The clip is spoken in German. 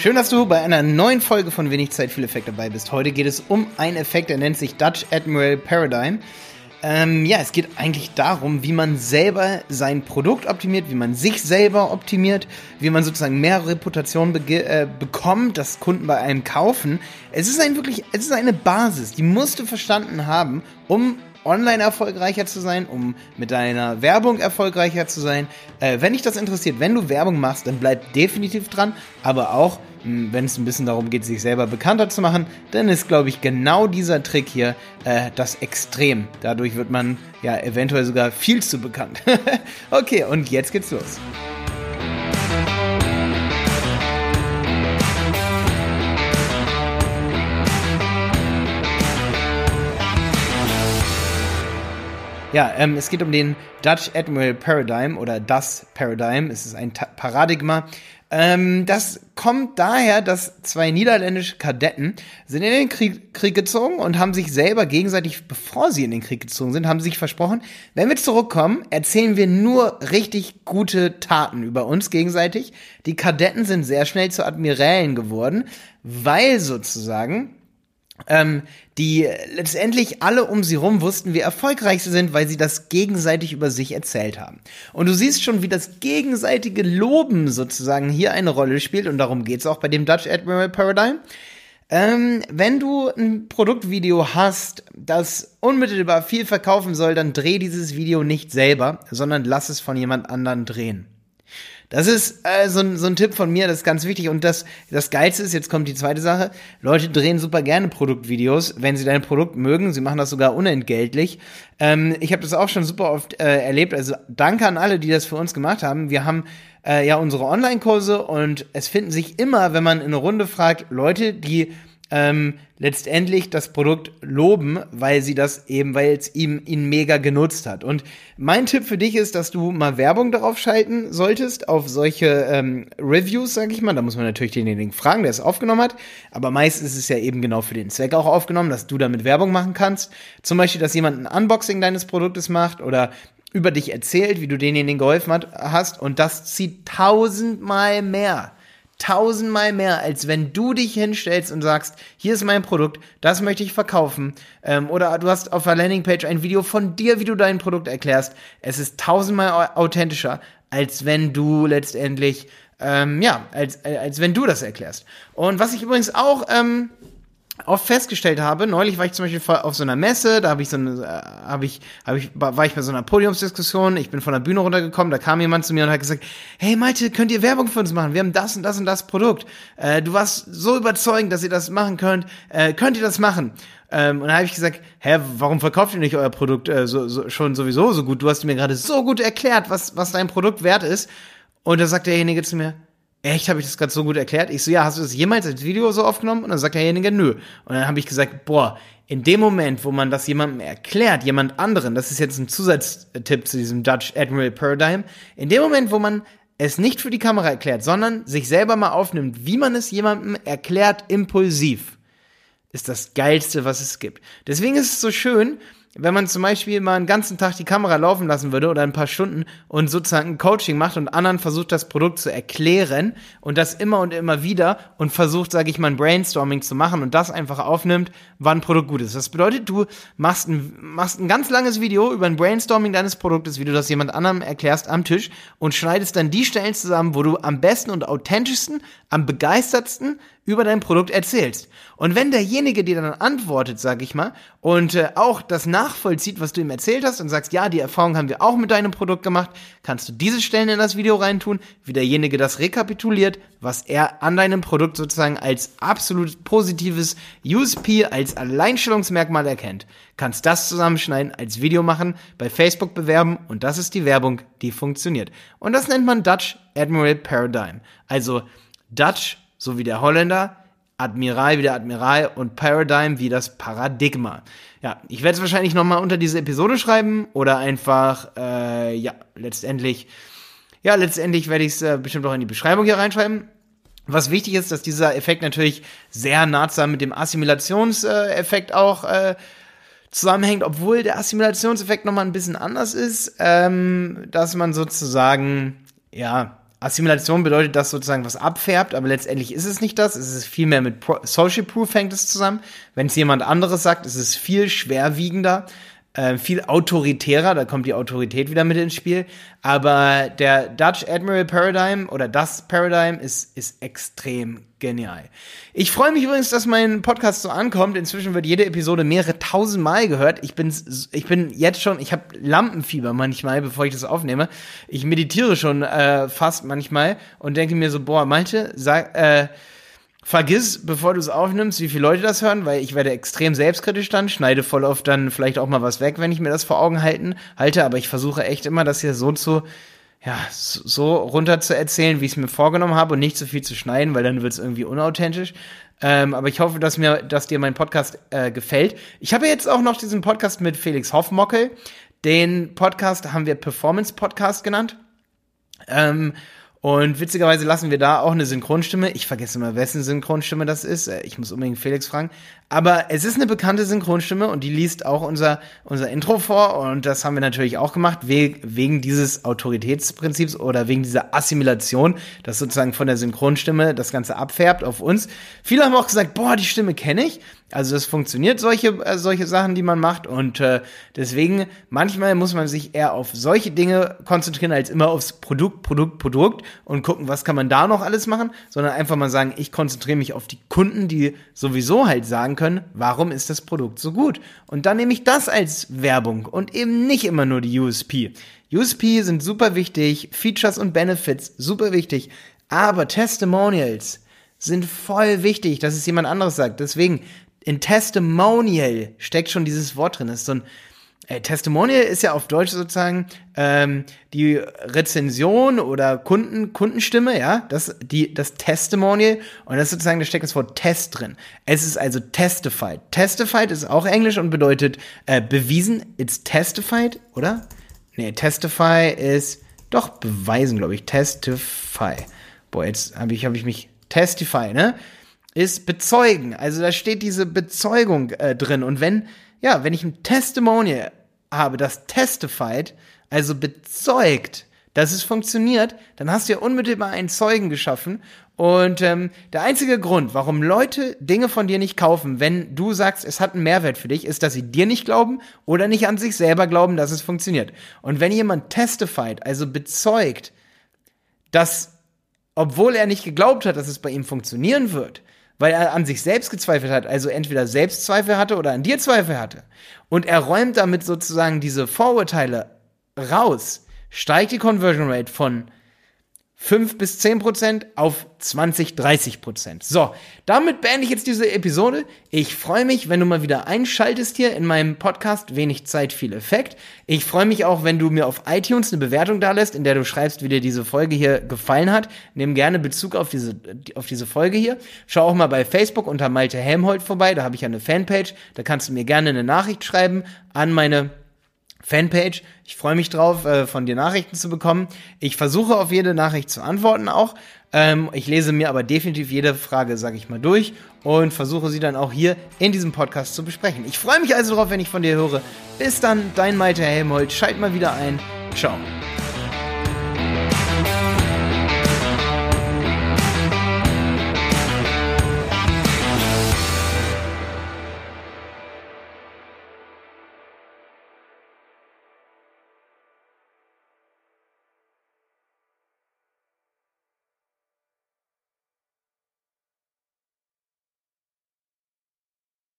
Schön, dass du bei einer neuen Folge von Wenig Zeit, viel Effekt dabei bist. Heute geht es um einen Effekt, der nennt sich Dutch Admiral Paradigm. Ähm, ja, es geht eigentlich darum, wie man selber sein Produkt optimiert, wie man sich selber optimiert, wie man sozusagen mehr Reputation äh, bekommt, dass Kunden bei einem kaufen. Es ist ein wirklich, es ist eine Basis, die musst du verstanden haben, um online erfolgreicher zu sein, um mit deiner Werbung erfolgreicher zu sein. Äh, wenn dich das interessiert, wenn du Werbung machst, dann bleib definitiv dran. Aber auch, wenn es ein bisschen darum geht, sich selber bekannter zu machen, dann ist, glaube ich, genau dieser Trick hier äh, das Extrem. Dadurch wird man ja eventuell sogar viel zu bekannt. okay, und jetzt geht's los. Ja, ähm, es geht um den Dutch Admiral Paradigm oder das Paradigm. Es ist ein Ta Paradigma. Ähm, das kommt daher, dass zwei niederländische Kadetten sind in den Krieg, Krieg gezogen und haben sich selber gegenseitig, bevor sie in den Krieg gezogen sind, haben sich versprochen, wenn wir zurückkommen, erzählen wir nur richtig gute Taten über uns gegenseitig. Die Kadetten sind sehr schnell zu Admirälen geworden, weil sozusagen ähm, die letztendlich alle um sie rum wussten, wie erfolgreich sie sind, weil sie das gegenseitig über sich erzählt haben. Und du siehst schon, wie das gegenseitige Loben sozusagen hier eine Rolle spielt und darum geht's auch bei dem Dutch Admiral Paradigm. Ähm, wenn du ein Produktvideo hast, das unmittelbar viel verkaufen soll, dann dreh dieses Video nicht selber, sondern lass es von jemand anderen drehen. Das ist äh, so, ein, so ein Tipp von mir, das ist ganz wichtig. Und das, das Geilste ist, jetzt kommt die zweite Sache, Leute drehen super gerne Produktvideos, wenn sie dein Produkt mögen. Sie machen das sogar unentgeltlich. Ähm, ich habe das auch schon super oft äh, erlebt. Also danke an alle, die das für uns gemacht haben. Wir haben äh, ja unsere Online-Kurse und es finden sich immer, wenn man in eine Runde fragt, Leute, die ähm, letztendlich das Produkt loben, weil sie das eben, weil es ihm ihn mega genutzt hat. Und mein Tipp für dich ist, dass du mal Werbung darauf schalten solltest, auf solche ähm, Reviews, sag ich mal. Da muss man natürlich denjenigen fragen, der es aufgenommen hat. Aber meist ist es ja eben genau für den Zweck auch aufgenommen, dass du damit Werbung machen kannst. Zum Beispiel, dass jemand ein Unboxing deines Produktes macht oder über dich erzählt, wie du denjenigen geholfen hat, hast. Und das zieht tausendmal mehr tausendmal mehr, als wenn du dich hinstellst und sagst, hier ist mein Produkt, das möchte ich verkaufen. Ähm, oder du hast auf der Landingpage ein Video von dir, wie du dein Produkt erklärst. Es ist tausendmal authentischer, als wenn du letztendlich, ähm, ja, als, als wenn du das erklärst. Und was ich übrigens auch ähm, oft festgestellt habe, neulich war ich zum Beispiel auf so einer Messe, da habe ich so eine, äh, habe ich, habe ich, war ich bei so einer Podiumsdiskussion, ich bin von der Bühne runtergekommen, da kam jemand zu mir und hat gesagt, hey Malte, könnt ihr Werbung für uns machen? Wir haben das und das und das Produkt. Äh, du warst so überzeugend, dass ihr das machen könnt. Äh, könnt ihr das machen? Ähm, und da habe ich gesagt, hä, warum verkauft ihr nicht euer Produkt äh, so, so, schon sowieso so gut? Du hast mir gerade so gut erklärt, was, was dein Produkt wert ist. Und da sagt derjenige zu mir, echt, habe ich das gerade so gut erklärt? Ich so, ja, hast du das jemals als Video so aufgenommen? Und dann sagt derjenige, nö. Und dann habe ich gesagt, boah, in dem Moment, wo man das jemandem erklärt, jemand anderen, das ist jetzt ein Zusatztipp zu diesem Dutch Admiral Paradigm, in dem Moment, wo man es nicht für die Kamera erklärt, sondern sich selber mal aufnimmt, wie man es jemandem erklärt, impulsiv, ist das Geilste, was es gibt. Deswegen ist es so schön, wenn man zum Beispiel mal einen ganzen Tag die Kamera laufen lassen würde oder ein paar Stunden und sozusagen ein Coaching macht und anderen versucht, das Produkt zu erklären und das immer und immer wieder und versucht, sage ich mal, ein Brainstorming zu machen und das einfach aufnimmt, wann ein Produkt gut ist. Das bedeutet, du machst ein, machst ein ganz langes Video über ein Brainstorming deines Produktes, wie du das jemand anderem erklärst am Tisch und schneidest dann die Stellen zusammen, wo du am besten und authentischsten, am begeistertsten über dein Produkt erzählst. Und wenn derjenige dir dann antwortet, sag ich mal, und äh, auch das nachvollzieht, was du ihm erzählt hast und sagst, ja, die Erfahrung haben wir auch mit deinem Produkt gemacht, kannst du diese Stellen in das Video reintun, wie derjenige das rekapituliert, was er an deinem Produkt sozusagen als absolut positives USP, als Alleinstellungsmerkmal erkennt. Kannst das zusammenschneiden, als Video machen, bei Facebook bewerben und das ist die Werbung, die funktioniert. Und das nennt man Dutch Admiral Paradigm. Also Dutch so wie der Holländer, Admiral wie der Admiral und Paradigm wie das Paradigma. Ja, ich werde es wahrscheinlich nochmal unter diese Episode schreiben oder einfach, äh, ja, letztendlich, ja, letztendlich werde ich es äh, bestimmt auch in die Beschreibung hier reinschreiben. Was wichtig ist, dass dieser Effekt natürlich sehr nah mit dem Assimilationseffekt auch äh, zusammenhängt, obwohl der Assimilationseffekt nochmal ein bisschen anders ist, ähm, dass man sozusagen, ja, Assimilation bedeutet, dass sozusagen was abfärbt, aber letztendlich ist es nicht das. Es ist viel mehr mit Pro Social Proof hängt es zusammen. Wenn es jemand anderes sagt, ist es viel schwerwiegender äh, viel autoritärer, da kommt die Autorität wieder mit ins Spiel. Aber der Dutch Admiral Paradigm oder das Paradigm ist, ist extrem genial. Ich freue mich übrigens, dass mein Podcast so ankommt. Inzwischen wird jede Episode mehrere tausend Mal gehört. Ich bin, ich bin jetzt schon, ich habe Lampenfieber manchmal, bevor ich das aufnehme. Ich meditiere schon äh, fast manchmal und denke mir so, boah, manche sag, äh, vergiss, bevor du es aufnimmst, wie viele Leute das hören, weil ich werde extrem selbstkritisch dann, schneide voll oft dann vielleicht auch mal was weg, wenn ich mir das vor Augen halten, halte, aber ich versuche echt immer, das hier so zu, ja, so runter zu erzählen, wie ich es mir vorgenommen habe und nicht zu viel zu schneiden, weil dann wird es irgendwie unauthentisch. Ähm, aber ich hoffe, dass mir, dass dir mein Podcast äh, gefällt. Ich habe jetzt auch noch diesen Podcast mit Felix Hoffmockel. Den Podcast haben wir Performance Podcast genannt. Ähm, und witzigerweise lassen wir da auch eine Synchronstimme. Ich vergesse immer, wessen Synchronstimme das ist. Äh, ich muss unbedingt Felix fragen. Aber es ist eine bekannte Synchronstimme und die liest auch unser, unser Intro vor. Und das haben wir natürlich auch gemacht, wegen dieses Autoritätsprinzips oder wegen dieser Assimilation, das sozusagen von der Synchronstimme das Ganze abfärbt auf uns. Viele haben auch gesagt, boah, die Stimme kenne ich. Also es funktioniert solche äh, solche Sachen, die man macht und äh, deswegen manchmal muss man sich eher auf solche Dinge konzentrieren als immer aufs Produkt, Produkt, Produkt und gucken, was kann man da noch alles machen, sondern einfach mal sagen, ich konzentriere mich auf die Kunden, die sowieso halt sagen können, warum ist das Produkt so gut? Und dann nehme ich das als Werbung und eben nicht immer nur die USP. USP sind super wichtig, Features und Benefits super wichtig, aber Testimonials sind voll wichtig, dass es jemand anderes sagt. Deswegen in Testimonial steckt schon dieses Wort drin. Das ist so ein äh, Testimonial ist ja auf Deutsch sozusagen ähm, die Rezension oder Kunden, Kundenstimme, ja, das, die, das Testimonial und das ist sozusagen, da steckt das Wort Test drin. Es ist also testified. Testified ist auch Englisch und bedeutet äh, bewiesen. It's testified, oder? Nee, testify ist doch beweisen, glaube ich. Testify. Boah, jetzt habe ich, hab ich mich testify, ne? Ist bezeugen. Also da steht diese Bezeugung äh, drin. Und wenn, ja, wenn ich ein Testimonial habe, das testified, also bezeugt, dass es funktioniert, dann hast du ja unmittelbar einen Zeugen geschaffen. Und ähm, der einzige Grund, warum Leute Dinge von dir nicht kaufen, wenn du sagst, es hat einen Mehrwert für dich, ist, dass sie dir nicht glauben oder nicht an sich selber glauben, dass es funktioniert. Und wenn jemand testified, also bezeugt, dass, obwohl er nicht geglaubt hat, dass es bei ihm funktionieren wird, weil er an sich selbst gezweifelt hat, also entweder Selbstzweifel hatte oder an dir Zweifel hatte. Und er räumt damit sozusagen diese Vorurteile raus, steigt die Conversion Rate von 5 bis 10 Prozent auf 20, 30 Prozent. So, damit beende ich jetzt diese Episode. Ich freue mich, wenn du mal wieder einschaltest hier in meinem Podcast Wenig Zeit, viel Effekt. Ich freue mich auch, wenn du mir auf iTunes eine Bewertung da lässt, in der du schreibst, wie dir diese Folge hier gefallen hat. Nimm gerne Bezug auf diese, auf diese Folge hier. Schau auch mal bei Facebook unter Malte Helmholt vorbei, da habe ich ja eine Fanpage. Da kannst du mir gerne eine Nachricht schreiben an meine Fanpage. Ich freue mich drauf, äh, von dir Nachrichten zu bekommen. Ich versuche auf jede Nachricht zu antworten auch. Ähm, ich lese mir aber definitiv jede Frage, sage ich mal, durch und versuche sie dann auch hier in diesem Podcast zu besprechen. Ich freue mich also darauf, wenn ich von dir höre. Bis dann, dein Malte Helmholt. Schalt mal wieder ein. Ciao.